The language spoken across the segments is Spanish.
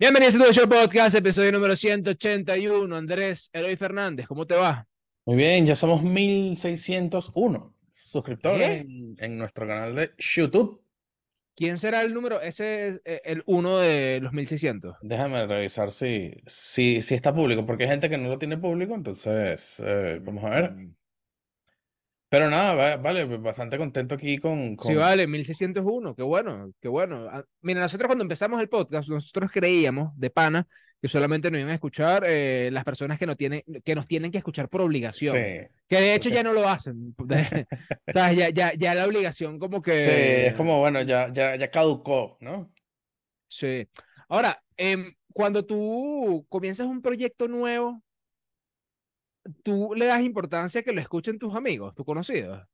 Bienvenidos a tu show podcast, episodio número 181. Andrés Eloy Fernández, ¿cómo te va? Muy bien, ya somos 1601 suscriptores ¿Qué? en, en nuestro canal de YouTube. ¿Quién será el número? Ese es eh, el uno de los 1600. Déjame revisar si, si, si está público, porque hay gente que no lo tiene público, entonces eh, vamos a ver. Pero nada, va- vale, bastante contento aquí con, Sí, con... vale, 1601, qué bueno, qué bueno. Ah, Mira, nosotros cuando empezamos el podcast, nosotros creíamos de pana que solamente nos iban a escuchar eh, las personas que, no tienen, que nos tienen que escuchar por obligación. Sí, Que de hecho ya no lo hacen. ¿Sabes? Ya, ya, ya la obligación como que... sí, es como, bueno, ya, ya, ya caducó, ¿no? Sí. Ahora, em, cuando tú comienzas un proyecto nuevo, tú le das importancia a que lo escuchen tus amigos, tus conocidos.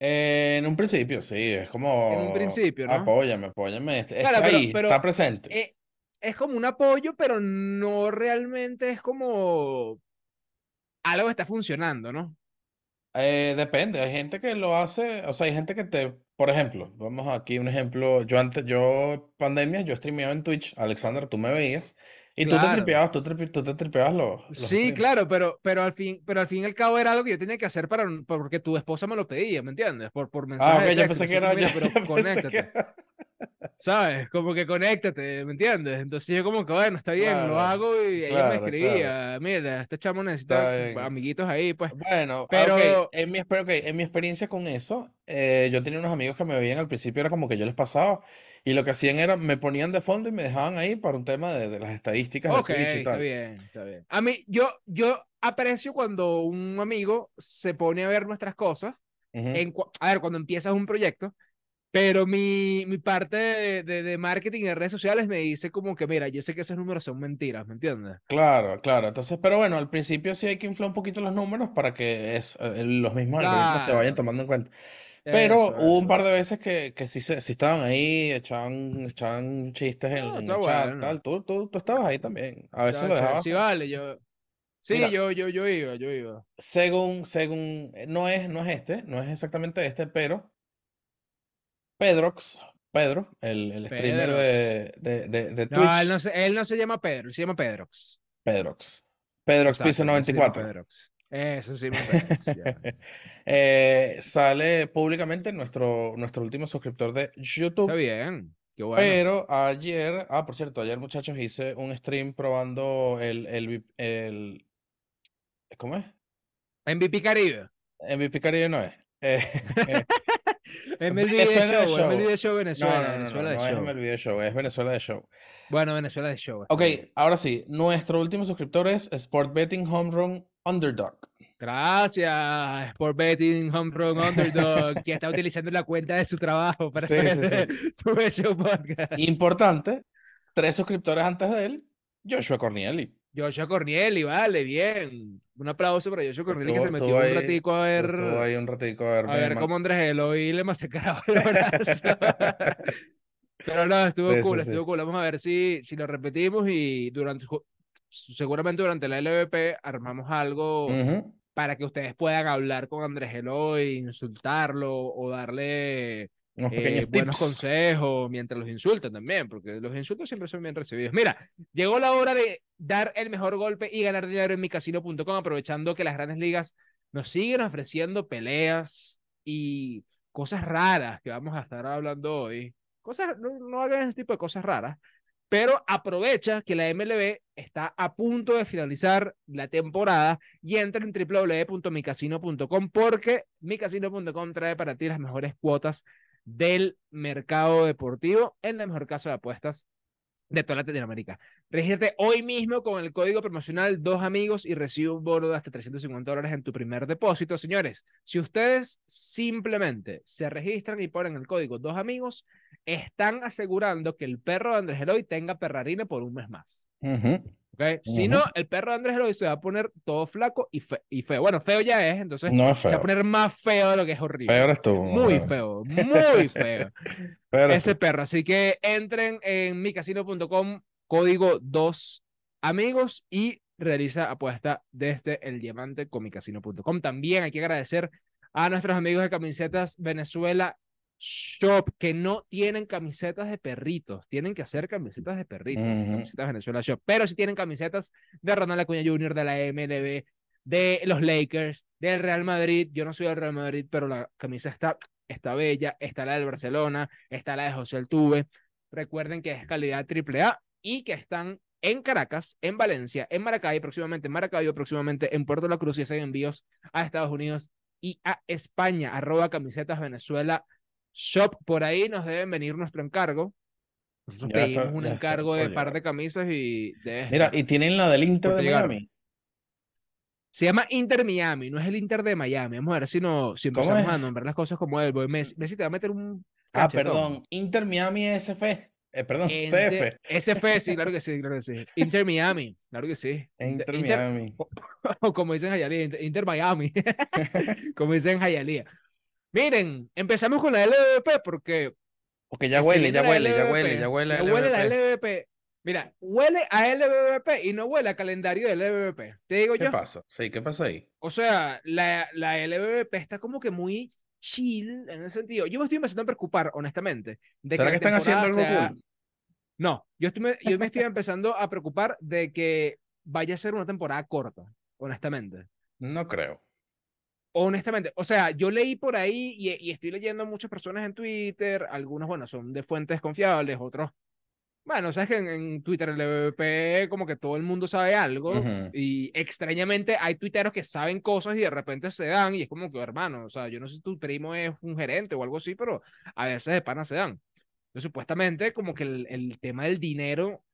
Eh, en un principio, sí, es como... En un principio, ¿no? Apóyame, apóyame, está Claro, pero- ahí, pero, está presente. Eh, es como un apoyo, pero no realmente es como algo está funcionando, ¿no? Eh, depende, hay gente que lo hace, o sea, hay gente que te, por ejemplo, vamos aquí un ejemplo, yo antes, yo pandemia, yo streameaba en Twitch, Alexander, tú me veías, y tú te tripeabas, tú, tripe- tú te tripeabas los, los Sí, streams. claro, pero, pero al fin, pero al fin y al cabo era algo que yo tenía que hacer para, porque tu esposa me lo pedía, ¿me entiendes? Por, por mensaje Ah, ok, de yo pensé que era, mira, yo, pero yo conéctate. que ¿Sabes? Como que conéctate, ¿me entiendes? Entonces yo como que, bueno, está bien, lo Claro, hago y ella me claro, claro. escribía, mira, este chamo necesita amiguitos ahí, pues. Bueno, ah, Pero, en mi, exper- ok, en mi experiencia con eso, eh, yo tenía unos amigos que me veían al principio, era como que yo les pasaba, y lo que hacían era, me ponían de fondo y me dejaban ahí para un tema de, de las estadísticas de ok, y está bien, está bien. A mí, yo, yo aprecio cuando un amigo se pone a ver nuestras cosas, Ujú. en, cua- a ver, cuando empiezas un proyecto, pero mi, mi parte de, de, de marketing de redes sociales me dice como que, mira, yo sé que esos números son mentiras, ¿me entiendes? Claro, claro. Entonces, pero bueno, al principio sí hay que inflar un poquito los números para que es, eh, los mismos algoritmos te vayan Claro, tomando en cuenta. Pero eso, hubo un par de veces que, que sí, sí estaban ahí, echaban, echaban chistes en, No, en está el chat, bueno. tal. Tú, tú, tú estabas ahí también. A veces lo dejabas. Sí, vale, yo. Sí, Mira, yo, yo, yo iba, yo iba. según, según, eh, no es, no es este, no es exactamente este, pero Pedrox, Pedro, el, el streamer de, de, de, de No, él Twitch, no se, él no se llama Pedro, se llama Pedrox. Pedrox, Pedrox Piso Exacto, llama 94. Pedrox. Eso sí, Pedrox, ya. Eh, sale públicamente nuestro, nuestro último suscriptor de Está YouTube. bien, qué bueno. Pero ayer, ah, por cierto, ayer muchachos hice un stream probando el, el, el ¿cómo es? MVP Caribe. MVP Caribe no es. Eh, eh, MLB de Show, Show. MLB de Show Venezuela, no, no, no, Venezuela de no es Show. MLB de Show, es Venezuela de Show. Bueno, Venezuela de Show. está Ok, bien. ahora sí, nuestro último suscriptor es Sport Betting Home Run Underdog. Gracias, Sport Betting Home Run Underdog, que está utilizando la cuenta de su trabajo para Sí, sí, ver tu show podcast. Importante, tres suscriptores antes de él, Joshua Cornielli. Joshua Cornielli, vale, bien. Un aplauso para Joshua Cornielli que se metió estuvo un ahí, ratico a ver, ahí un ratico a a verme ver cómo Andrés Eloy le masacraba el brazo. Pero no, estuvo Sí, cool, sí. estuvo cool. Vamos a ver si, si lo repetimos y durante, seguramente durante la LVP armamos algo para que ustedes puedan hablar con Andrés Eloy, insultarlo o darle eh, buenos consejos mientras los insultan también, porque los insultos siempre son bien recibidos. Mira, llegó la hora de dar el mejor golpe y ganar dinero en micasino.com, aprovechando que las grandes ligas nos siguen ofreciendo peleas y cosas raras que vamos a estar hablando hoy. Cosas, no, no hagan ese tipo de cosas raras, pero aprovecha que la MLB está a punto de finalizar la temporada y entra en www.micasino.com porque micasino.com trae para ti las mejores cuotas del mercado deportivo en la mejor casa de apuestas de toda Latinoamérica. Regístrate hoy mismo con el código promocional Dos Amigos y recibe un bono de hasta 350 dólares en tu primer depósito. Señores, si ustedes simplemente se registran y ponen el código Dos Amigos, están asegurando que el perro de Andrés Eloy tenga perrarina por un mes más. Ujú. ¿ok? Si no, el perro de Andrés Eloy se va a poner todo flaco y, fe- y feo. Bueno, feo ya es, entonces No es se va a feo. poner más feo de lo que es Feo horrible. eres tú. Muy feo, muy feo Feo ese tú. perro. Así que entren en micasino.com, código 2 amigos y realiza apuesta desde el diamante con micasino.com. También hay que agradecer a nuestros amigos de camisetas Venezuela Shop, que no tienen camisetas de perritos, tienen que hacer camisetas de perritos, camisetas Venezuela Shop, pero sí tienen camisetas de Ronald Acuña Jr., de la MLB, de los Lakers, del Real Madrid. Yo no soy del Real Madrid, pero la camisa está, está bella, está la del Barcelona, está la de José Altuve. Recuerden que es calidad AAA y que están en Caracas, en Valencia, en Maracay, próximamente en Maracaibo, próximamente en Puerto La Cruz y hacen envíos a Estados Unidos y a España, arroba camisetas Venezuela Shop. Por ahí nos deben venir nuestro encargo. Nosotros Ya está- pedimos un ya está encargo de par de camisas y debe Mira, y tienen la del Inter de llegar. Miami. Se llama Inter Miami, no es el Inter de Miami. Vamos a ver si, no, si ¿Cómo empezamos a nombrar las cosas como él. Messi, Messi te va a meter un Ah, cachetón. perdón, Inter Miami SF. Eh, perdón, Ente- CF. SF, sí, claro que sí, claro que sí. Inter Miami, claro que sí. Inter Inter- Miami. o como dicen en Hialeah, Inter, Inter Miami, como dicen en Hialeah. Miren, empezamos con la LVP porque Porque ya huele, ya huele, ya huele, ya huele. ya huele la LVP. Mira, huele a LVP y no huele a calendario de LVP. Te digo ¿Qué yo. pasa? Sí, ¿qué pasa ahí? O sea, la, la LVP está como que muy chill en ese sentido. Yo me estoy empezando a preocupar, honestamente, de ¿Será que están haciendo algo sea- cool? No, yo, estoy, yo me estoy empezando a preocupar de que vaya a ser una temporada corta, honestamente. No creo. Honestamente, o sea, yo leí por ahí y, y estoy leyendo a muchas personas en Twitter, algunos, bueno, son de fuentes confiables, otros, bueno, sabes que en, en Twitter, el EVP, como que todo el mundo sabe algo y extrañamente hay tuiteros que saben cosas y de repente se dan y es como que, hermano, o sea, yo no sé si tu primo es un gerente o algo así, pero a veces de pana se dan. Entonces, supuestamente, como que el, el tema del dinero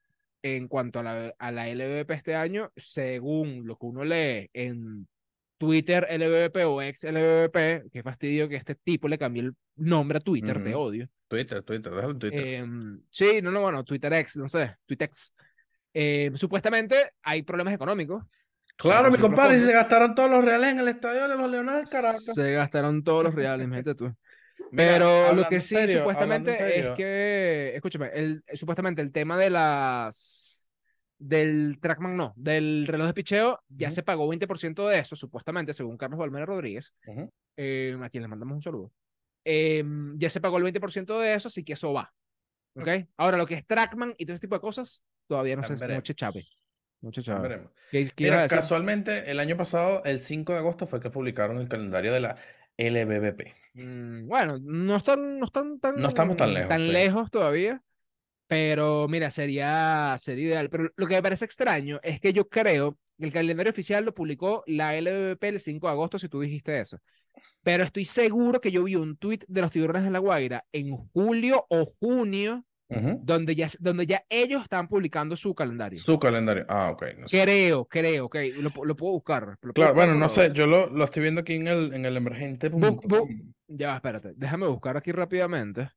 en cuanto a la, a la LVP este año, según lo que uno lee en Twitter LVP o ex LVP, qué fastidio que este tipo le cambie el nombre a Twitter, te odio. Twitter, Twitter, déjalo Twitter. Em, sí, no, no, bueno, Twitter X, no sé, Twitex. Em, supuestamente hay problemas económicos. claro, mi compadre, si se gastaron todos los reales en el estadio de los Leones Caracas. Se gastaron todos los reales, imagínate tú. Mira, Pero lo que sí, serio, supuestamente, es que, escúchame, el, supuestamente el tema de las, del Trackman, no, del reloj de picheo, ya se pagó 20% de eso, supuestamente, según Carlos Valmera Rodríguez, Ujú. eh, a quien le mandamos un saludo. Eh, ya se pagó el 20% de eso, así que eso va. ¿Ok? Ahora, lo que es Trackman y todo ese tipo de cosas, todavía no no veremos. chave. Ya chave. ¿Qué, Mira, casualmente, el año pasado, el 5 de agosto, fue que publicaron el calendario de la LBBP. Mm, bueno, no están, no están tan, No estamos tan lejos, sí. lejos todavía, pero mira, sería, sería ideal. Pero lo que me parece extraño es que yo creo que el calendario oficial lo publicó la LVP el 5 de agosto, si tú dijiste eso. Pero estoy seguro que yo vi un tuit de los tiburones de La Guaira en julio o junio, donde ya, donde ya ellos están publicando su calendario. Su calendario. Ah, ok. No sé. Creo, creo, ok, lo, pu- lo puedo buscar. lo puedo Claro, buscar, bueno, no sé, yo lo, lo estoy viendo aquí en el, en el. Bu- bu- Ya, espérate, déjame buscar aquí rápidamente.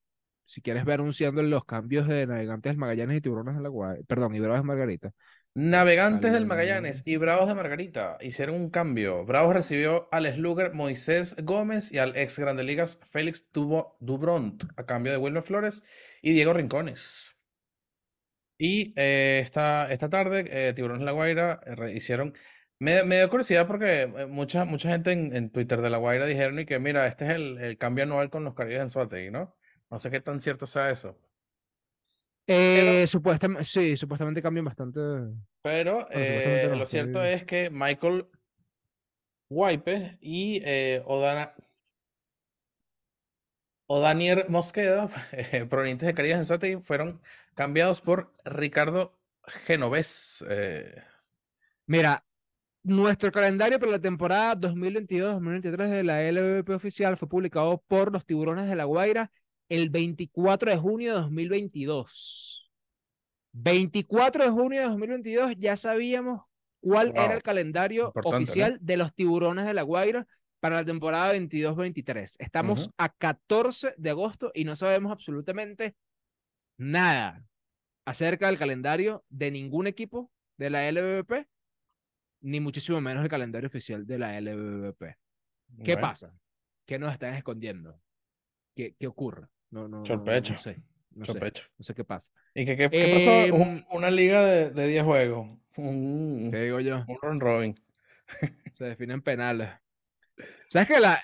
Si quieres ver anunciando los cambios de navegantes del Magallanes y tiburones de la Guaira, perdón, y Bravas de Margarita. Navegantes del. Magallanes y Bravos de Margarita hicieron un cambio. Bravos recibió al slugger Moisés Gómez y al ex Grande Ligas Félix Dubo- Dubront a cambio de Wilmer Flores y Diego Rincones. Y eh, esta, esta tarde, eh, Tiburones de La Guaira eh, hicieron. Me, me dio curiosidad porque mucha, mucha gente en, en Twitter de La Guaira dijeron y que mira, este es el, el cambio anual con los Caribes en Suategui, ¿no? No sé qué tan cierto sea eso. Eh, supuestamente, sí, supuestamente cambian bastante. Pero eh, no, lo cierto es que Michael Wipe y eh, Odana, Odanier Mosqueda, provenientes de Caribes en Suategui, fueron cambiados por Ricardo Genovés. eh, Mira, nuestro calendario para la temporada 2022-2023 de la LVP oficial fue publicado por los tiburones de la Guaira el 24 de junio de 2022. 24 de junio de 2022 ya sabíamos cuál era el calendario importante, ¿no? oficial de los tiburones de la Guaira para la temporada 22-23. Estamos a 14 de agosto y no sabemos absolutamente nada acerca del calendario de ningún equipo de la LVP, ni muchísimo menos el calendario oficial de la LVP. ¿Qué bueno, pasa? ¿Qué nos están escondiendo? ¿Qué, qué ocurre? No, no, no, no, Chorpecho, no sé. No sé, no sé qué pasa. ¿Y qué, qué- qué pasó? Un- Em, una liga de, de 10 juegos. Un, ¿Qué digo yo? un round robin. Se definen penales. ¿Sabes que la,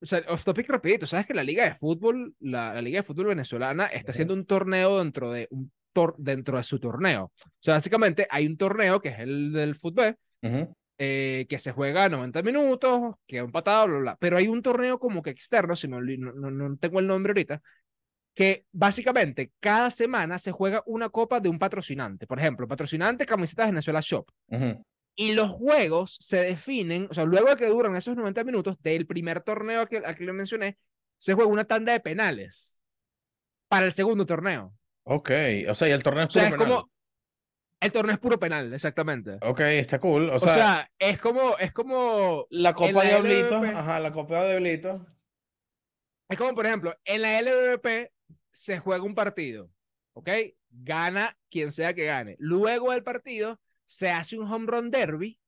o sea, off topic rapidito, sabes que la liga de fútbol, la, la liga de fútbol venezolana está haciendo un torneo dentro de un tor dentro de su torneo. O sea, básicamente hay un torneo que es el del fútbol, Ujú. eh, que se juega 90 minutos, que es empatado, bla, bla, bla. Pero hay un torneo como que externo, si me no, no, no tengo el nombre ahorita, que básicamente cada semana se juega una copa de un patrocinante. Por ejemplo, patrocinante Camisetas Venezuela Shop. Ujú. Y los juegos se definen, o sea, luego de que duran esos 90 minutos del primer torneo que, al que le mencioné, se juega una tanda de penales para el segundo torneo. Ok, o sea, y el torneo O es sea, puro es penal. como. El torneo es puro penal, exactamente. Ok, está cool. O O sea, sea, es como, es como, la Copa LVP. ajá, la Copa Diablitos. es como, por ejemplo, en la LVP se juega un partido, ¿ok? Gana quien sea que gane. Luego del partido se hace un home run derby,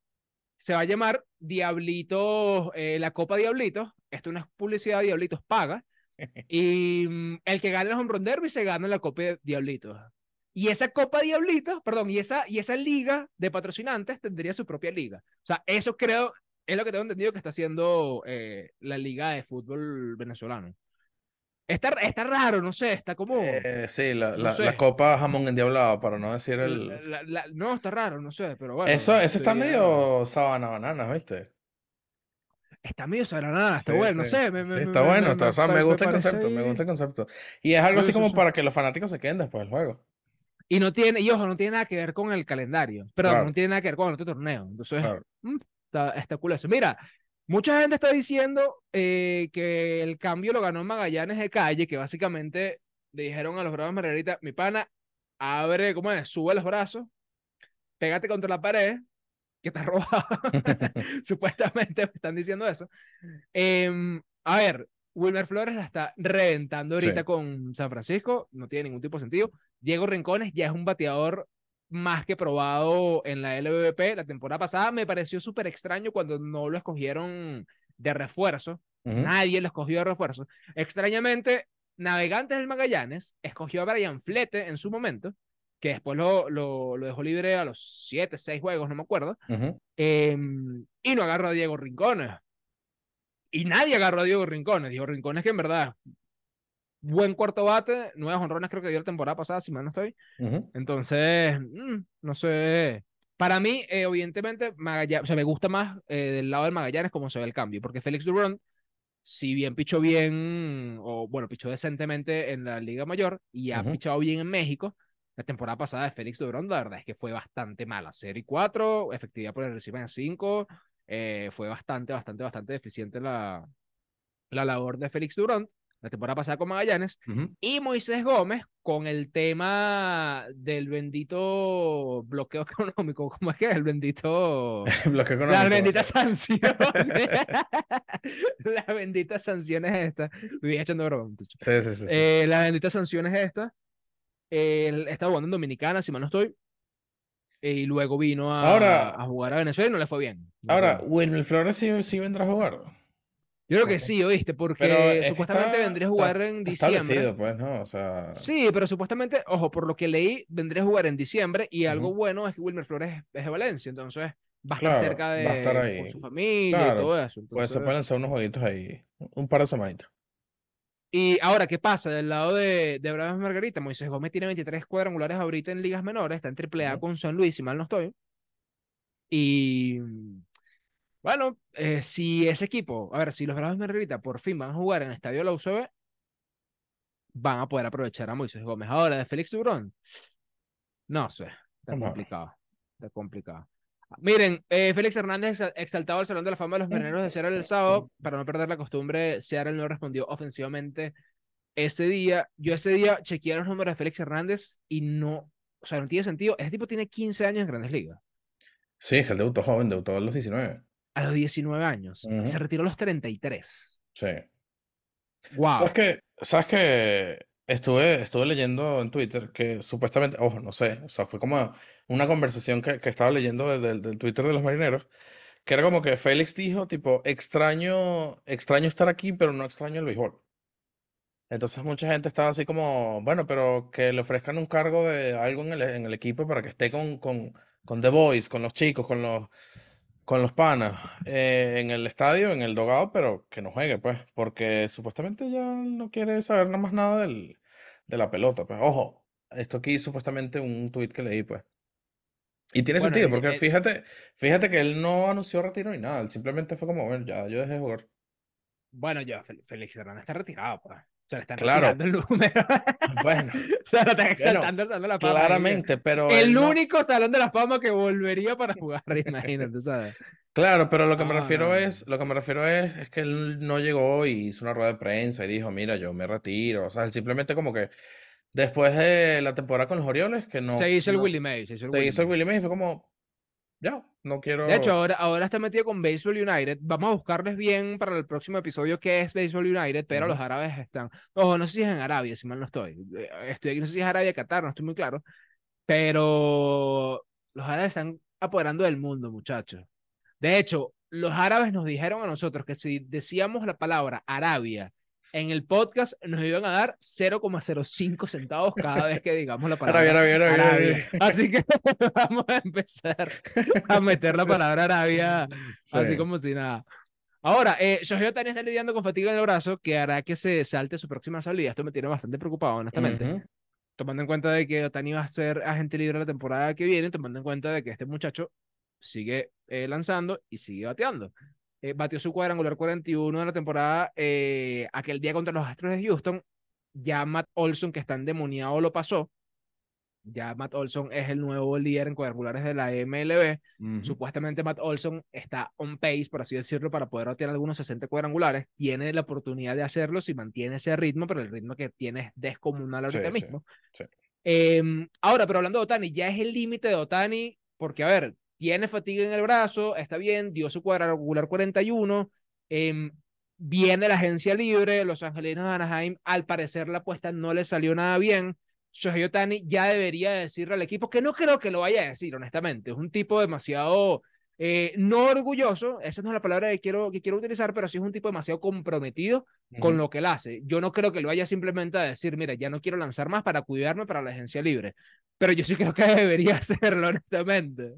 se va a llamar Diablitos, eh, la Copa Diablitos. Esto no es publicidad, Diablitos paga. Y mm, el que gane el home run derby se gana la Copa Diablitos. Y esa Copa Diablitos, perdón, y esa, y esa liga de patrocinantes tendría su propia liga. O sea, eso creo, es lo que tengo entendido que está haciendo eh, la liga de fútbol venezolano. Está, está raro, no sé, está como... Eh, sí, la, no la, la. Copa Jamón Endiablado, para no decir el... la- no, está raro, no sé, pero bueno. Eso, eso está medio sabana banana, ¿viste? Está medio sabranada, está Sí, bueno, no sí, sé. Me, sí, me- está me- bueno, me- está- o sea, me- gusta el concepto, me gusta el concepto. Y es algo Sí, así sí, como para que los fanáticos se queden después del juego. Y no tiene, y ojo, no tiene nada que ver con el calendario. Perdón, Claro. no tiene nada que ver con el otro torneo. Entonces, Claro. mm, está, está cool eso. Mira, mucha gente está diciendo eh, que el cambio lo ganó Magallanes de calle, que básicamente le dijeron a los Bravos Margarita, mi pana, abre, ¿cómo es? Sube los brazos, pégate contra la pared, que está robado. Supuestamente me están diciendo eso. Em, a ver, Wilmer Flores la está reventando ahorita Sí. con San Francisco, no tiene ningún tipo de sentido. Diego Rincones ya es un bateador más que probado en la LVP. La temporada pasada me pareció súper extraño cuando no lo escogieron de refuerzo. Nadie lo escogió de refuerzo. Extrañamente, Navegantes del Magallanes escogió a Brian Flete en su momento, que después lo, lo, lo dejó libre a los 7, 6 juegos, no me acuerdo. Ujú. Em, y no agarró a Diego Rincones. Y nadie agarró a Diego Rincones. Diego Rincones que en verdad, buen cuarto bate, nueve honrones creo que dio la temporada pasada, si mal no estoy. Entonces, mm, no sé. Para mí, eh, evidentemente, Magallanes, o sea, me gusta más eh, del lado del Magallanes como se ve el cambio, porque Félix Durant, si bien pichó bien, o bueno, pichó decentemente en la Liga Mayor y ha Ujú. pichado bien en México, la temporada pasada de Félix Durant, la verdad es que fue bastante mala. 0 y 4, efectividad por el recibe en 5, eh, fue bastante, bastante, bastante deficiente la, la labor de Félix Durant la temporada pasada con Magallanes. Y Moisés Gómez con el tema del bendito bloqueo económico, ¿cómo es que es? El bendito... Bloqueo Las económico. benditas sanciones. las benditas sanciones estas. Estoy echando broma. Sí, sí, sí. Eh, las benditas sanciones estas. Él estaba jugando en Dominicana, si mal no estoy. Y luego vino a, Ahora- a jugar a Venezuela y no le fue bien. No Ahora. Wilmer Flores sí, sí vendrá a jugar. Yo creo que sí, oíste, porque es supuestamente está- vendría a está- jugar en diciembre. pues, ¿no? O sea, Sí, pero supuestamente, ojo, por lo que leí, vendría a jugar en diciembre y algo Ujú. bueno es que Wilmer Flores es- de Valencia, entonces va a estar cerca va a de estar con ahí. su familia Claro, y todo eso. pues se entonces- pueden lanzar unos jueguitos ahí. Un par de semanitas. Y ahora, ¿qué pasa? Del lado de, de Margarita, Moisés Gómez tiene 23 cuadrangulares ahorita en ligas menores, está en AAA con San Luis, si mal no estoy. Y bueno, eh, si ese equipo, a ver, si los Bravos Margarita por fin van a jugar en el estadio de la UCB, van a poder aprovechar a Moisés Gómez. Ahora, de Félix Durón, no sé, está complicado, está complicado. Miren, eh, Félix Hernández exa- exaltado al Salón de la Fama de los Marineros de Seattle el sábado, para no perder la costumbre, Seattle no respondió ofensivamente ese día. Yo ese día chequeé los números de Félix Hernández y no, o sea, no tiene sentido. Ese tipo tiene 15 años en Grandes Ligas, Sí, es que él debutó joven, debutó a los 19. A los 19 años, Ujú. se retiró a los 33. Sí. Wow. ¿Sabes qué? ¿Sabes qué? Estuve, estuve leyendo en Twitter que supuestamente, ojo, no sé, o sea, fue como una conversación que, que estaba leyendo del, del- del Twitter de los marineros, que era como que Félix dijo, tipo, extraño, extraño estar aquí, pero no extraño el béisbol. Entonces mucha gente estaba así como, bueno, pero que le ofrezcan un cargo de algo en el, en el equipo para que esté con, con, con The Boys, con los chicos, con los... Con los panas, eh, en el estadio, en el dogado, pero que no juegue, pues, porque supuestamente ya no quiere saber nada más nada del, de la pelota, pues. Ojo, esto aquí supuestamente un tuit que leí, pues. Y tiene Bueno, sentido, porque el- fíjate, fíjate que él no anunció retiro ni nada, él simplemente fue como, bueno, ya yo dejé de jugar. bueno, ya Félix Hernández está retirado, pues. Sea, le están Claro, el número. bueno, O sea, lo están bueno, exaltando el Salón de la Fama. claramente, pero El él no, único Salón de la Fama que volvería para jugar, imagínate, ¿sabes? claro, pero lo que me No, refiero no, es, lo que me refiero es, es que él no llegó y hizo una rueda de prensa y dijo, mira, yo me retiro, o sea, él simplemente como que después de la temporada con los Orioles, que Se no, hizo el no, Willie Mays, se hizo el se Willie hizo el Mays. Willie Mays y fue como, ya, no De hecho, quiero, ahora, ahora está metido con Baseball United. Vamos a buscarles bien para el próximo episodio qué es Baseball United, pero los árabes están. Ojo, no sé si es en Arabia, si mal no estoy. Eh, Estoy aquí, no sé si es Arabia, Qatar, no estoy muy claro. Pero los árabes están apoderando del mundo, muchachos. De hecho, los árabes nos dijeron a nosotros que si decíamos la palabra Arabia en el podcast, nos iban a dar 0,05 centavos cada vez que digamos la palabra Arabia, Arabia, Arabia. Arabia. Así que vamos a empezar a meter la palabra Arabia así Sí. como si nada. Ahora, eh, Shohei Ohtani está lidiando con fatiga en el brazo que hará que se salte su próxima salida. Esto me tiene bastante preocupado, honestamente. Ujú, Tomando en cuenta de que Otani va a ser agente libre la temporada que viene, tomando en cuenta de que este muchacho sigue eh, lanzando y sigue bateando. Eh, batió su cuadrangular 41 de la temporada eh, aquel día contra los Astros de Houston. Ya Matt Olson, que está endemoniado, lo pasó. Ya Matt Olson es el nuevo líder en cuadrangulares de la MLB. ujú. Supuestamente Matt Olson está on pace, por así decirlo, para poder batear algunos 60 cuadrangulares. Tiene la oportunidad de hacerlo si mantiene ese ritmo, pero el ritmo que tiene es descomunal ahorita Sí, sí, mismo. sí. Em, ahora, pero hablando de Otani, ya es el límite de Otani, porque a ver, tiene fatiga en el brazo, está bien, dio su cuadrangular 41, em, viene la agencia libre, los angelinos de Anaheim, al parecer la apuesta no le salió nada bien. Shohei Otani ya debería decirle al equipo, que no creo que lo vaya a decir, honestamente, es un tipo demasiado, eh, no orgulloso, esa no es la palabra que quiero, que quiero utilizar, pero sí es un tipo demasiado comprometido con Ujú. lo que él hace. Yo no creo que lo vaya simplemente a decir, mira, ya no quiero lanzar más para cuidarme para la agencia libre. Pero yo sí creo que debería hacerlo, honestamente.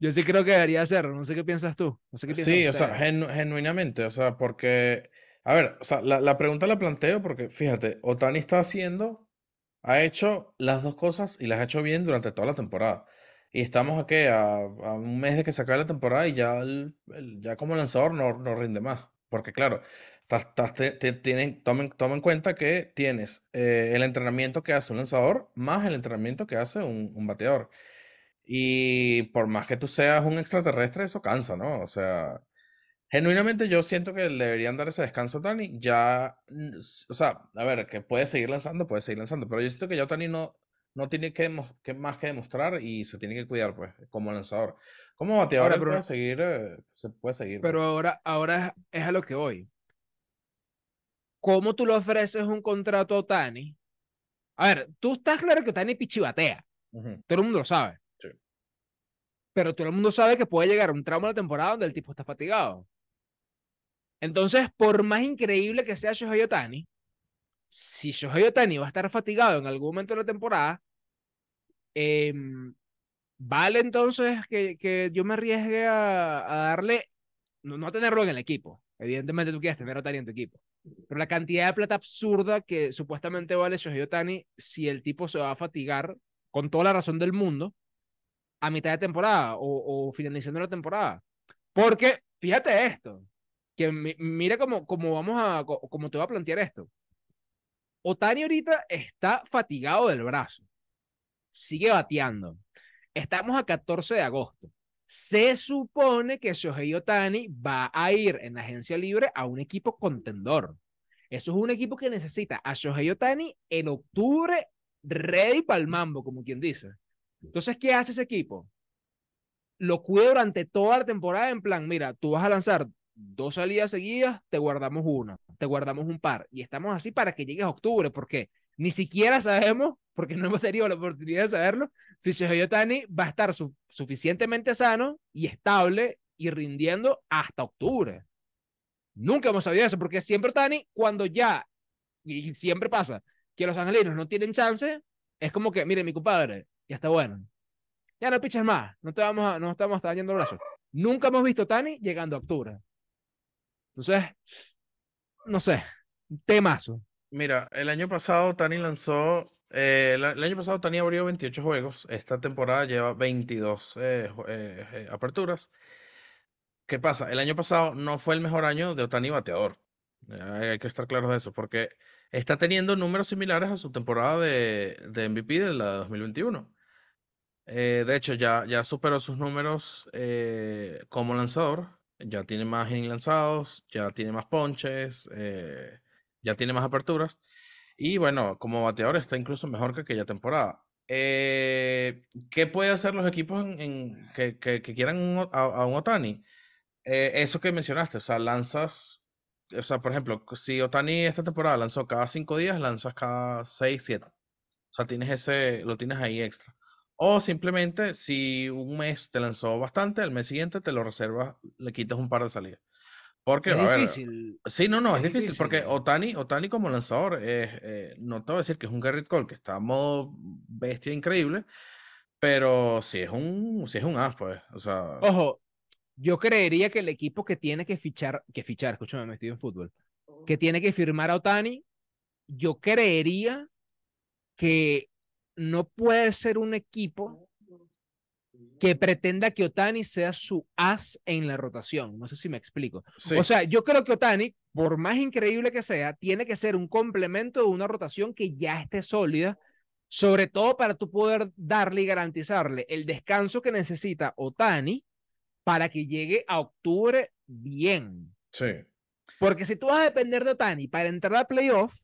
Yo sí creo que debería hacerlo. No sé qué piensas tú. No sé qué piensan Sí, o sea, ustedes. genu- genuinamente, o sea, porque, a ver, o sea, la, la pregunta la planteo porque, fíjate, Otani está haciendo, ha hecho las dos cosas y las ha hecho bien durante toda la temporada. Y estamos aquí a, a un mes de que se acabe la temporada y ya, el- el- ya como lanzador no, no rinde más. Porque claro, tienen, tomen, toma en cuenta que tienes eh, el entrenamiento que hace un lanzador más el entrenamiento que hace un, un bateador. Y por más que tú seas un extraterrestre, eso cansa, ¿no? O sea, genuinamente yo siento que le deberían dar ese descanso a Otani. Ya, o sea, a ver, que puede seguir lanzando, puede seguir lanzando, pero yo siento que ya Otani no, no tiene que, más que demostrar y se tiene que cuidar, pues, como lanzador. Como bateador, Ahora, él puede pero, seguir, eh, se puede seguir, pues. pero ahora, ahora es a lo que voy. ¿Cómo tú le ofreces un contrato a Otani? A ver, tú estás claro que Otani pichibatea. Ujú, Todo el mundo lo sabe. Pero todo el mundo sabe que puede llegar un tramo de la temporada donde el tipo está fatigado. Entonces, por más increíble que sea Shohei Otani, si Shohei Otani va a estar fatigado en algún momento de la temporada, em, vale entonces que, que yo me arriesgue a, a darle, no, no a tenerlo en el equipo. Evidentemente tú quieres tener a Otani en tu equipo. Pero la cantidad de plata absurda que supuestamente vale Shohei Otani si el tipo se va a fatigar con toda la razón del mundo a mitad de temporada o, o finalizando la temporada. Porque, fíjate esto, que mi- mira cómo, cómo vamos a, cómo te voy a plantear esto. Otani ahorita está fatigado del brazo, sigue bateando. Estamos a 14 de agosto. Se supone que Shohei Otani va a ir en agencia libre a un equipo contendor. Eso es un equipo que necesita a Shohei Otani en octubre, ready para el mambo, como quien dice. Entonces, ¿qué hace ese equipo? Lo cuida durante toda la temporada en plan, mira, tú vas a lanzar dos salidas seguidas, te guardamos una, te guardamos un par. Y estamos así para que llegues a octubre, porque ni siquiera sabemos, porque no hemos tenido la oportunidad de saberlo, si Shohei Otani va a estar su suficientemente sano y estable y rindiendo hasta octubre. Nunca hemos sabido eso, porque siempre Otani, cuando ya, y siempre pasa, que los angelinos no tienen chance, es como que, mire, mi compadre, ya está bueno. ya no piches más, no te vamos a, no estamos dañando el brazo. Nunca hemos visto Tani llegando a octubre. Entonces, no sé, temazo. Mira, el año pasado Tani lanzó, eh, el, año pasado Tani abrió 28 juegos, esta temporada lleva 22 eh, eh, aperturas. ¿Qué pasa? El año pasado no fue el mejor año de Otani bateador. Hay hay que estar claros de eso, porque está teniendo números similares a su temporada de, de MVP de la 2021. Eh, de hecho, ya, ya superó sus números eh, como lanzador. Ya tiene más innings lanzados, ya tiene más ponches, eh, ya tiene más aperturas. Y bueno, como bateador está incluso mejor que aquella temporada. ¿qué puede hacer los equipos que, que- quieran a, a un Otani? Eso que mencionaste, o sea, lanzas, o sea, por ejemplo, si Otani esta temporada lanzó cada cinco días, lanzas cada seis, siete. O sea, tienes ese, lo tienes ahí extra. O simplemente, si un mes te lanzó bastante, el mes siguiente te lo reservas, le quitas un par de salidas. Porque, Es a ver, difícil. sí, no, no, es es difícil, porque. Otani, Otani como lanzador, es, eh, no te voy a decir que es un Garrett Cole, que está a modo bestia increíble, pero sí es un, sí es un as, pues. O sea, Ojo, yo creería que el equipo que tiene que fichar, que fichar, escúchame, me estoy en fútbol, que tiene que firmar a Otani, yo creería que no puede ser un equipo que pretenda que Otani sea su as en la rotación. No sé si me explico. sí, O sea, yo creo que Otani, por más increíble que sea, tiene que ser un complemento de una rotación que ya esté sólida, sobre todo para tú poder darle y garantizarle el descanso que necesita Otani para que llegue a octubre bien. sí. Porque si tú vas a depender de Otani para entrar a playoff,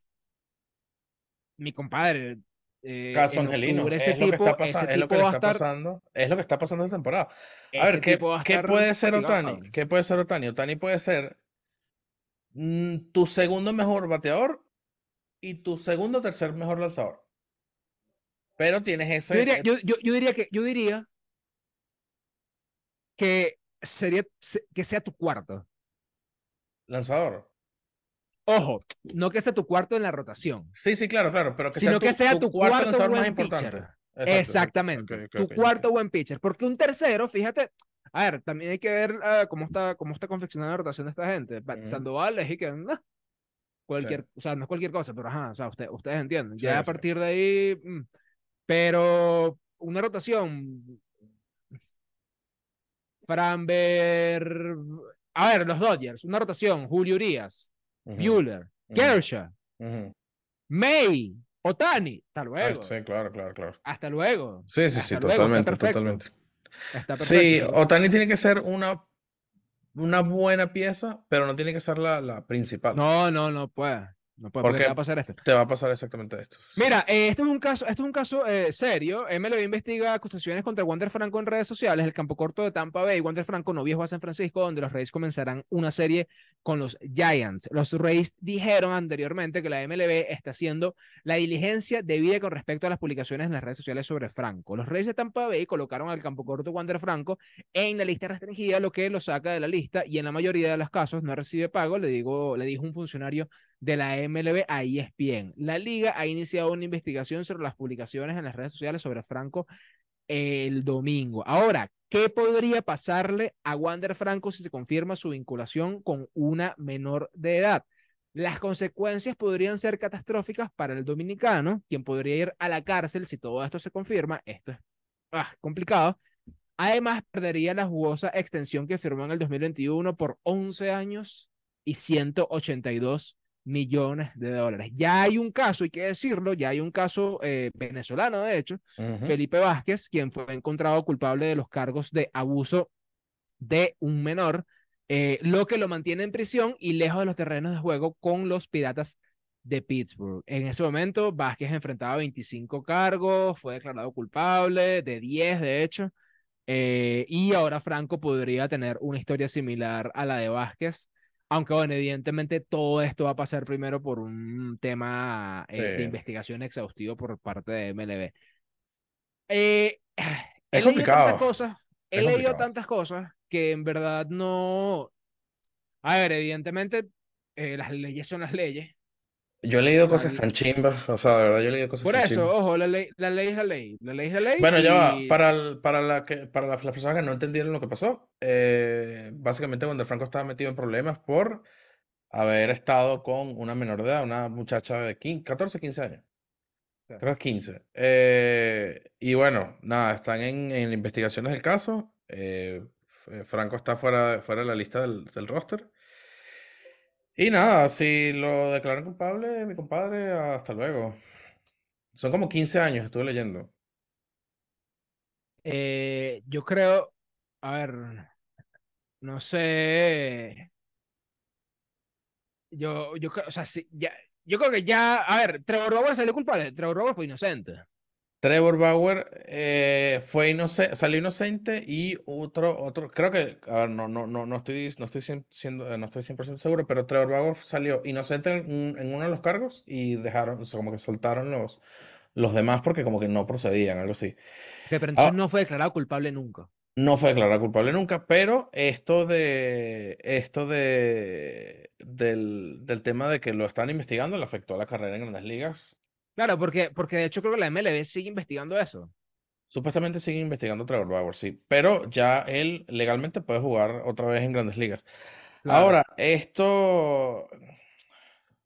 mi compadre, eh, Caso Angelino, octubre es ese lo que está pasando, ese es lo que le está estar, pasando, es lo que está pasando esta temporada. A ese ver, ¿qué, a puede ser Otani? ¿Qué puede ser Otani? Otani puede ser mm, tu segundo mejor bateador y tu segundo o tercer mejor lanzador. Pero tienes Yo ese diría, yo, yo, yo diría que, yo diría que sería se- que sea tu cuarto. lanzador. Ojo, no que sea tu cuarto en la rotación, Sí, sí, claro, claro, pero que sea sino que tu, sea tu tu cuarto cuarto más buen importante. pitcher. Exacto. Exactamente, Ok, ok, tu ok, ya cuarto buen pitcher. Porque un tercero, fíjate, a ver, también hay que ver ah, cómo está, cómo está confeccionada la rotación de esta gente. Ujú. Sandoval es y que nah, Sí, cualquier, o sea, no es cualquier cosa, pero ajá, o sea, usted- ustedes entienden. Ya sí, a sí. partir de ahí, mm, pero una rotación, Framber, a ver, los Dodgers, una rotación, Julio Urias, Ujú, Bueller, ujú, Kershaw. May, Otani, hasta Ah, luego, sí, claro, claro, claro. hasta luego, Sí, sí, sí, hasta luego, está totalmente, totalmente. está Sí. Otani tiene que ser una, una buena pieza, pero no tiene que ser la, la principal. No, no, no puede, no puede, porque te va a Porque pasar esto. te va a pasar exactamente esto. Mira, eh, esto es un caso, esto es un caso eh, serio. MLB investiga acusaciones contra Wander Franco en redes sociales. El campo corto de Tampa Bay. Wander Franco no viajó a San Francisco, donde los Rays comenzarán una serie con los Giants. Los Rays dijeron anteriormente que la MLB está haciendo la diligencia debida con respecto a las publicaciones en las redes sociales sobre Franco. Los Rays de Tampa Bay colocaron al campo corto Wander Franco en la lista restringida, lo que lo saca de la lista y en la mayoría de los casos no recibe pago, le, digo, le dijo un funcionario de la MLB a ESPN. La liga ha iniciado una investigación sobre las publicaciones en las redes sociales sobre Franco el domingo. Ahora, ¿qué podría pasarle a Wander Franco si se confirma su vinculación con una menor de edad? Las consecuencias podrían ser catastróficas para el dominicano, quien podría ir a la cárcel si todo esto se confirma. Esto es ah, complicado. Además, perdería la jugosa extensión que firmó en el 2021 por 11 años y 182 millones de dólares. Ya hay un caso, hay que decirlo, ya hay un caso eh, venezolano, de hecho. Felipe Vázquez, quien fue encontrado culpable de los cargos de abuso de un menor, eh, lo que lo mantiene en prisión y lejos de los terrenos de juego con los Piratas de Pittsburgh. En ese momento, Vázquez enfrentaba 25 cargos, fue declarado culpable de 10, de hecho, eh, y ahora Franco podría tener una historia similar a la de Vázquez. Aunque, bueno, evidentemente todo esto va a pasar primero por un tema eh, de investigación exhaustivo por parte de MLB. Eh, he Es leído tantas cosas, he Es leído complicado. tantas cosas que en verdad no. A ver, evidentemente, eh, las leyes son las leyes. Yo he leído cosas tan chimbas, o sea, de verdad yo he leído cosas por tan eso, chimbas. ojo, la ley, la ley es la ley. La ley es la ley Bueno, ya va, y para, el- para, la que, para las, personas que no entendieron lo que pasó, eh, básicamente cuando Franco estaba metido en problemas por haber estado con una menor de edad, una muchacha de 15, 14, 15 años, creo que es 15. Eh, y bueno, nada, están en, en investigaciones del caso. eh, F- Franco está fuera, fuera de la lista del, del roster. Y nada, si lo declaran culpable, mi compadre, hasta luego. Son como 15 años, estuve leyendo. eh, yo creo, a ver, no sé, yo, yo creo, o sea, sí, ya, yo creo que ya, a ver, Trevor Bauer salió culpable, Trevor Bauer fue inocente. Trevor Bauer eh, fue inocente, salió inocente y otro, otro, creo que, a ver, no, no, no, no estoy, no estoy siendo, eh, no estoy 100% seguro, pero Trevor Bauer salió inocente en, un- en uno de los cargos y dejaron, o sea, como que soltaron los, los demás porque como que no procedían, algo así. Pero entonces Ah, no fue declarado culpable nunca. no fue declarado culpable nunca, pero esto de, esto de, del, del tema de que lo están investigando le afectó a la carrera en Grandes Ligas. Claro, porque, porque de hecho creo que la MLB sigue investigando eso. Supuestamente sigue investigando Trevor Bauer, sí, pero ya él legalmente puede jugar otra vez en Grandes Ligas. Claro. Ahora, esto,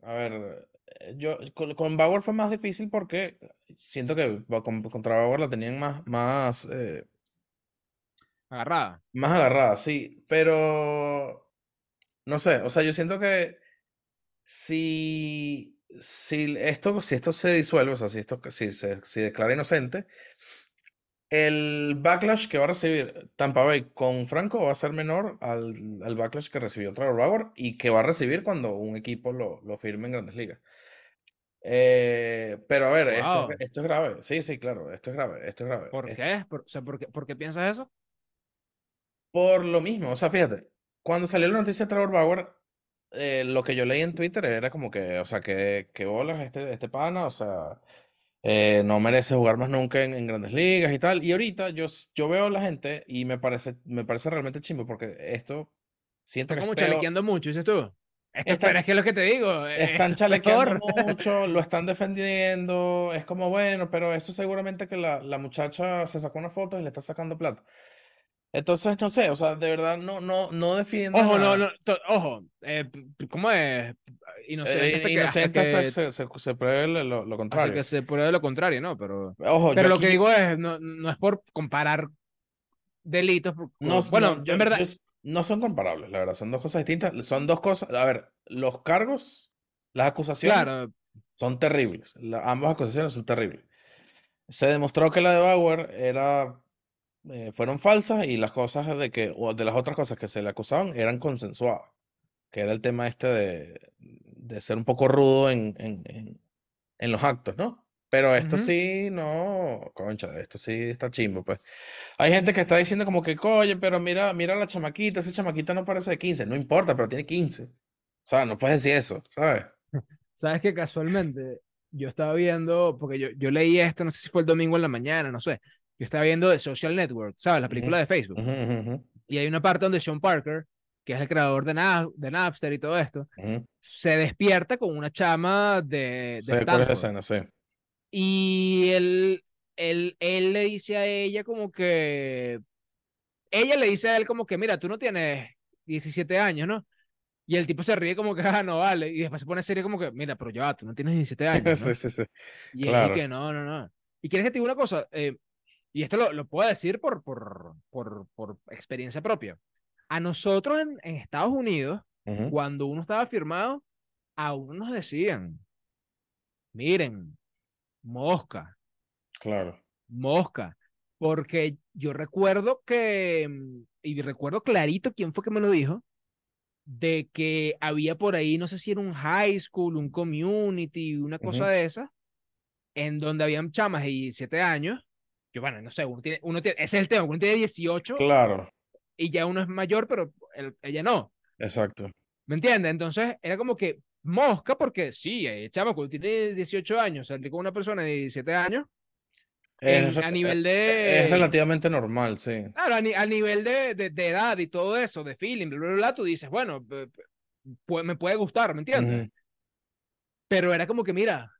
a ver, eh, yo con, con Bauer fue más difícil porque siento que con- contra Bauer la tenían más, más, eh, Agarrada. más agarrada, sí, pero no sé, o sea, yo siento que si, si esto, si esto se disuelve, o sea, si esto si se si declara inocente, el backlash que va a recibir Tampa Bay con Franco va a ser menor al, al backlash que recibió Trevor Bauer y que va a recibir cuando un equipo lo, lo firme en Grandes Ligas. Eh, pero a ver, esto, Wow. es- esto es grave. Sí, sí, claro, esto es grave, esto es grave. ¿Por qué? Por, o sea, ¿por qué, por qué piensas eso? por lo mismo, o sea, fíjate, cuando salió la noticia de Trevor Bauer, eh, lo que yo leí en Twitter era como que, o sea, que, que bolas este, este pana, o sea, eh, no merece jugar más nunca en, en grandes ligas y tal. Y ahorita yo, yo veo a la gente y me parece, me parece realmente chimbo porque esto siento Está que es como peor. chalequeando mucho, dices tú. Esto, Están, pero es que es lo que te digo, están es chalequeando peor. mucho, lo están defendiendo, es como bueno, pero eso seguramente que la, la muchacha se sacó una foto y le está sacando plata. Entonces, no sé, o sea, de verdad no, no, no defiendan Ojo, no, no, ojo, eh, ¿cómo es? Inocente eh, hasta que, hasta inocente hasta que que, se, se, se pruebe lo, lo- contrario. que se pruebe lo contrario, ¿no? Pero, Ojo, pero lo que digo es, no, no es por comparar delitos, por- no, bueno, no, yo en verdad, no son comparables, la verdad, son dos cosas distintas. Son dos cosas, a ver, los cargos, las acusaciones claro, son terribles. la- ambas acusaciones son terribles. Se demostró que la de Bauer era, eh, fueron falsas y las cosas de que, o de las otras cosas que se le acusaban eran consensuadas, que era el tema este de, de ser un poco rudo en, en, en, en los actos, ¿no? Pero esto ujú. sí, no, concha, esto sí está chimbo, pues. Hay gente que está diciendo como que, oye, pero mira, mira la chamaquita, esa chamaquita no parece de 15, no importa, pero tiene 15. O sea, no puedes decir eso, ¿sabes? Sabes que casualmente yo estaba viendo, porque yo, yo leí esto, no sé si fue el domingo en la mañana, no sé. Yo estaba viendo The Social Network, ¿sabes? La película de Facebook. Y hay una parte donde Sean Parker, que es el creador de, Na- de Napster y todo esto, se despierta con una chama de, de es la Stanford. escena, sí. Y él, él, él le dice a ella como que, ella le dice a él como que, mira, tú no tienes 17 años, ¿no? Y el tipo se ríe como que, ah, no vale. Y después se pone serio como que, mira, pero ya, tú no tienes 17 años, Sí, ¿no? sí, sí, Y es y claro. que no, no, no. Y quieres que te diga una cosa, Eh, y esto lo, lo puedo decir por, por, por, por experiencia propia. A nosotros en, en Estados Unidos, cuando uno estaba firmado, a uno nos decían, miren, mosca, Claro. mosca. Porque yo recuerdo que, mm, y recuerdo clarito quién fue que me lo dijo, de que había por ahí, no sé si era un high school, un community, una cosa Ujú, de esas, en donde habían chamas de 17 años. Yo, bueno, no sé, uno tiene, uno tiene, ese es el tema, uno tiene 18 Claro, y ya uno es mayor, pero él- ella no. exacto. ¿Me entiendes? Entonces era como que mosca, porque sí, eh, chama, cuando tiene 18 años, salir con una persona de 17 años, Es, en, a re- nivel eh, es de, relativamente normal, sí. claro, a, ni- a nivel de, de, de edad y todo eso, de feeling, bla, bla, bla, tú dices, bueno, p- p- pu- me puede gustar, ¿me entiendes? Ujú. pero era como que, mira,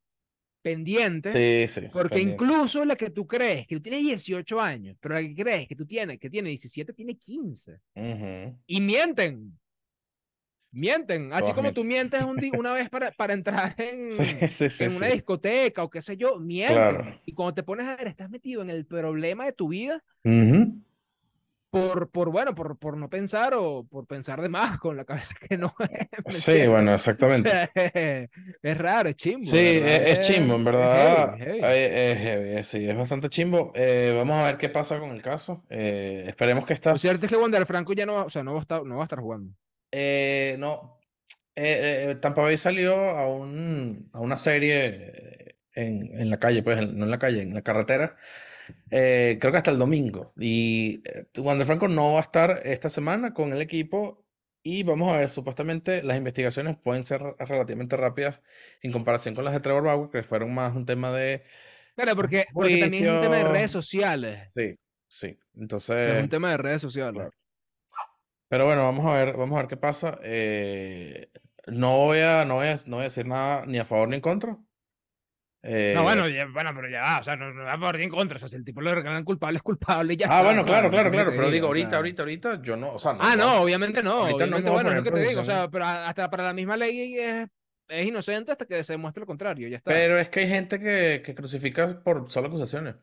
pendiente, Sí, sí, porque pendiente. incluso la que tú crees que tú tienes 18 años, pero la que crees que tú tienes, que tiene 17, tiene 15. Ujú. Y mienten. Mienten. Así Todas como tú mienten. mientes un una vez para, para entrar en, Sí, en una discoteca o qué sé yo, mienten. Claro. Y cuando te pones a ver, estás metido en el problema de tu vida Ujú. Por, por bueno, por, por no pensar o por pensar de más con la cabeza que no es. ¿me Sí, entiendes? bueno, O exactamente. sea, es raro, es chimbo. Sí, es, es chimbo, en es verdad. heavy, heavy. Es, heavy, eh, sí, es bastante chimbo. Eh, vamos a ver qué pasa con el caso. Eh, esperemos que Lo cierto es que Wander Franco ya no va, o sea, no va a estar, no va a estar jugando. eh, no. Eh, eh, Tampa Bay salió a, un, a una serie en, en la calle, pues en- no en la calle, en la carretera. Eh, creo que hasta el domingo. Y eh, Wander Franco no va a estar esta semana con el equipo. Y vamos a ver, supuestamente las investigaciones pueden ser relativamente rápidas en comparación con las de Trevor Bauer, que fueron más un tema de Claro, porque, porque también es un tema de redes sociales. Sí, sí. Sea, es Entonces, un tema de redes sociales. claro. Pero bueno, vamos a ver, vamos a ver qué pasa. Eh, no voy a, no voy a, no voy a decir nada ni a favor ni en contra. No, Eh, bueno, ya- bueno, pero ya va, o sea, no, no va ni en contra. O sea, si el tipo lo regalan culpable, es culpable y ya ah, está, bueno, claro, claro, ¿Qué quieres claro. Pero digo, ahorita, sea, ahorita, ahorita, yo no, o sea, no, Ah, no, no, obviamente no. ahorita no me Obviamente, a bueno, es lo que te digo. O sea, pero a- hasta para la misma ley es, es inocente hasta que se demuestre lo contrario, ya está. Pero es que hay gente que, que crucifica por solo acusaciones.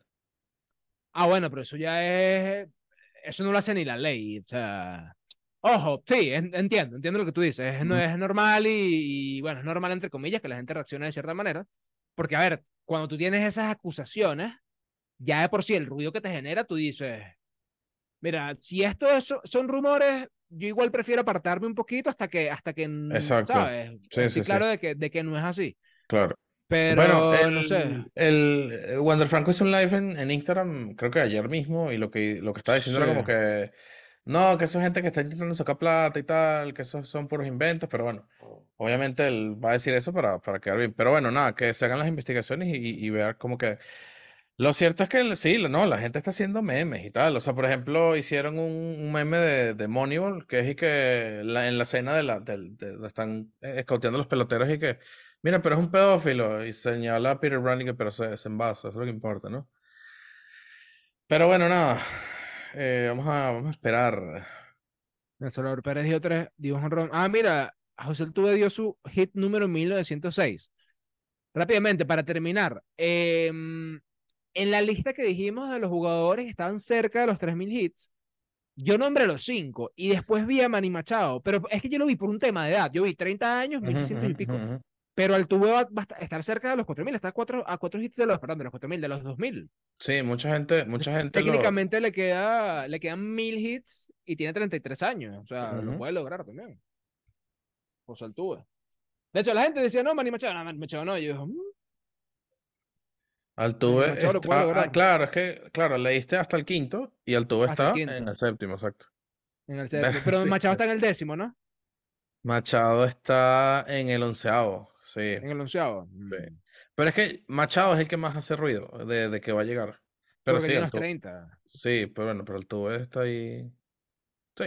Ah, bueno, pero eso ya es. Eso no lo hace ni la ley. O sea. Ojo, sí, en- entiendo, entiendo lo que tú dices. Es, no, es normal y, y, bueno, es normal entre comillas que la gente reaccione de cierta manera. Porque, a ver, cuando tú tienes esas acusaciones, ya de por sí el ruido que te genera, tú dices, mira, si esto es- son rumores, yo igual prefiero apartarme un poquito hasta que, hasta que, Exacto. ¿sabes? Sí, Estoy sí, sí. claro de que, de que no es así. Claro. Pero, Bueno, no sé. el, el, el Wander Franco hizo un live en, en Instagram, creo que ayer mismo, y lo que, lo que estaba diciendo era como Sí. que no, que eso es gente que está intentando sacar plata y tal, que esos son puros inventos, pero bueno, obviamente él va a decir eso para, para quedar bien. Pero bueno, nada, que se hagan las investigaciones y, y, y ver como que. Lo cierto es que sí, no, la gente está haciendo memes y tal. O sea, por ejemplo, hicieron un, un meme de, de Moneyball, que es y que la- en la escena de la, del- de, donde están eh, escauteando los peloteros y que, mira, pero es un pedófilo. Y señala a Peter que, pero se, se envasa, eso es lo que importa, ¿no? Pero bueno, nada. Eh, vamos a, vamos a esperar. Salvador Pérez dio tres, dio. Ah, mira, José Altuve dio su hit número 1906. Rápidamente, para terminar, em, en la lista que dijimos de los jugadores que estaban cerca de los 3.000 hits, yo nombré los cinco y después vi a Manny Machado, pero es que yo lo vi por un tema de edad. Yo vi 30 años, Ujú, 1.600 y pico. Pero Altuve va, va a esta- estar cerca de los 4.000, está a cuatro, a cuatro hits de los, perdón, de los 4.000, de los 2.000. Sí, mucha gente, mucha gente lo. Técnicamente le, queda, le quedan 1.000 hits y tiene 33 años, o sea, lo puede lograr también. José Altuve. De hecho, la gente decía, no, Manny Machado, no, Manny Machado no. Y yo, "Mm". Altuve Machado lo puede está, ah, lograr. claro, es que, claro, leíste hasta el quinto y Altuve Hasta el está en el séptimo, exacto. en el séptimo. Pero sí, Machado está en el décimo, ¿no? Machado está en el onceavo, sí. En el onceavo. Sí. Mm. Pero es que Machado es el que más hace ruido de, de que va a llegar. Pero Porque sí, Altuve, 30. sí, pero bueno, pero Altuve está ahí. Sí.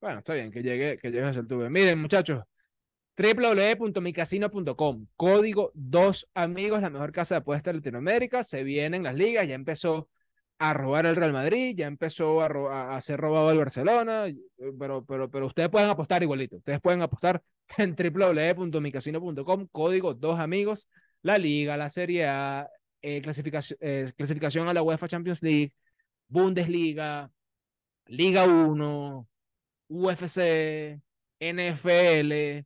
Bueno, está bien, que llegue, que llegue José Altuve. Miren, muchachos, www.micasino.com, código dos amigos, la mejor casa de apuestas de Latinoamérica. Se vienen las ligas, ya empezó a robar el Real Madrid, ya empezó a, a ser robado el Barcelona, eh, pero, pero, pero ustedes pueden apostar igualito. Ustedes pueden apostar en www.micasino.com, código dos amigos, la liga, la Serie A, eh, clasificación, eh, clasificación a la UEFA Champions League, Bundesliga, Liga 1, UFC, NFL,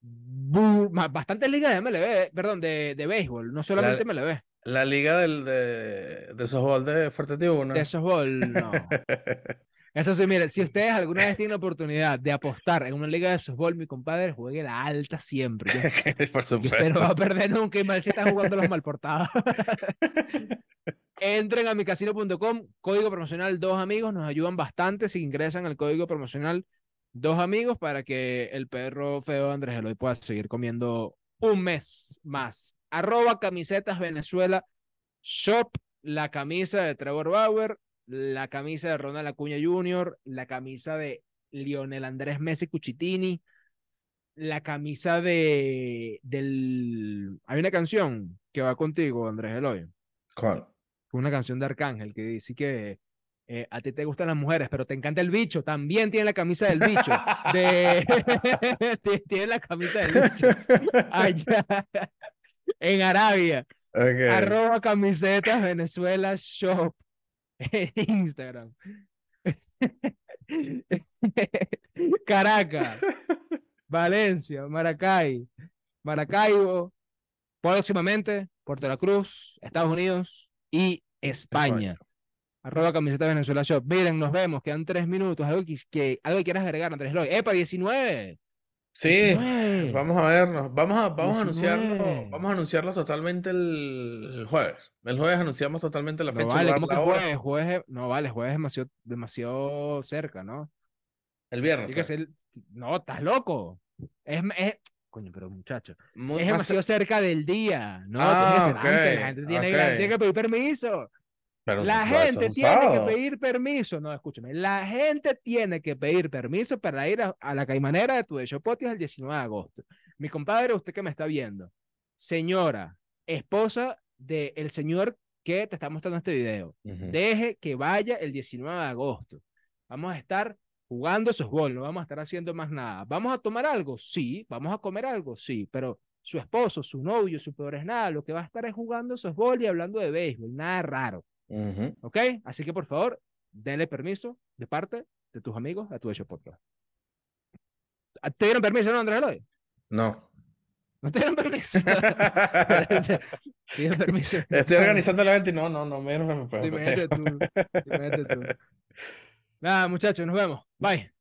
bastantes ligas de MLB, perdón, de, de béisbol, no solamente MLB, La liga del, de, de softball de Fuerte Tibuno. de softball, no. Eso sí, mire, si ustedes alguna vez tienen la oportunidad de apostar en una liga de softball, mi compadre, juegue la alta siempre. Por usted no va supuesto. a perder nunca y mal si está jugando los malportados. Entren a micasino.com, código promocional dos amigos, nos ayudan bastante si ingresan al código promocional dos amigos para que el perro feo Andrés Eloy pueda seguir comiendo un mes más. Arroba camisetas Venezuela Shop, la camisa de Trevor Bauer, la camisa de Ronald Acuña Jr., la camisa de Lionel Andrés Messi Cuchitini, la camisa de del hay una canción que va contigo, Andrés Eloy. ¿Cuál? Una canción de Arcángel que dice que eh, a ti te gustan las mujeres, pero te encanta el bicho. También tiene la camisa del bicho. De... tiene la camisa del bicho. Allá en Arabia. Arroba camisetas Venezuela Shop Instagram. Caracas, Valencia, Maracay, Maracaibo, próximamente Puerto La Cruz, Estados Unidos y España. España. Arroba camiseta Venezuela Shop. Miren, nos vemos, quedan tres minutos. Algo que, que- algo que quieras agregar, Andrés Loy. ¡Epa, 19! Sí, 19. vamos a vernos. Vamos a, vamos a anunciarlo. 19. Vamos a anunciarlo totalmente el, el jueves. El jueves anunciamos totalmente la No fecha, vale, lugar, ¿cómo que jueves? Jueves, es- no vale, jueves es demasiado, demasiado cerca, ¿no? El viernes. Que pues. ser, no, estás loco. Es, es, coño, pero muchacho, Muy es demasiado cerca del día, ¿no? tiene Ah, que ser ok, antes, la gente tiene, que- ok. tiene que pedir permiso. Pero La gente tiene que pedir permiso. No, escúchame. La gente tiene que pedir permiso para ir a, a la caimanera de tu de el 19 de agosto. Mi compadre, usted que me está viendo, señora, esposa del señor que te está mostrando este video, deje que vaya el 19 de agosto. Vamos a estar jugando softball, no vamos a estar haciendo más nada. ¿Vamos a tomar algo? Sí. ¿Vamos a comer algo? Sí. Pero su esposo, su novio, su peor es nada, lo que va a estar es jugando softball y hablando de béisbol, nada raro. Ujú. ¿Ok? Así que por favor, denle permiso de parte de tus amigos a tu hecho podcast. ¿Ah, ¿Te dieron permiso, no, Andrés Eloy? No. ¿No te dieron permiso? Te dieron permiso. Estoy organizando el evento y no, no, no, me dieron Dime tú. Dime tú. Nada, muchachos, nos vemos. Bye.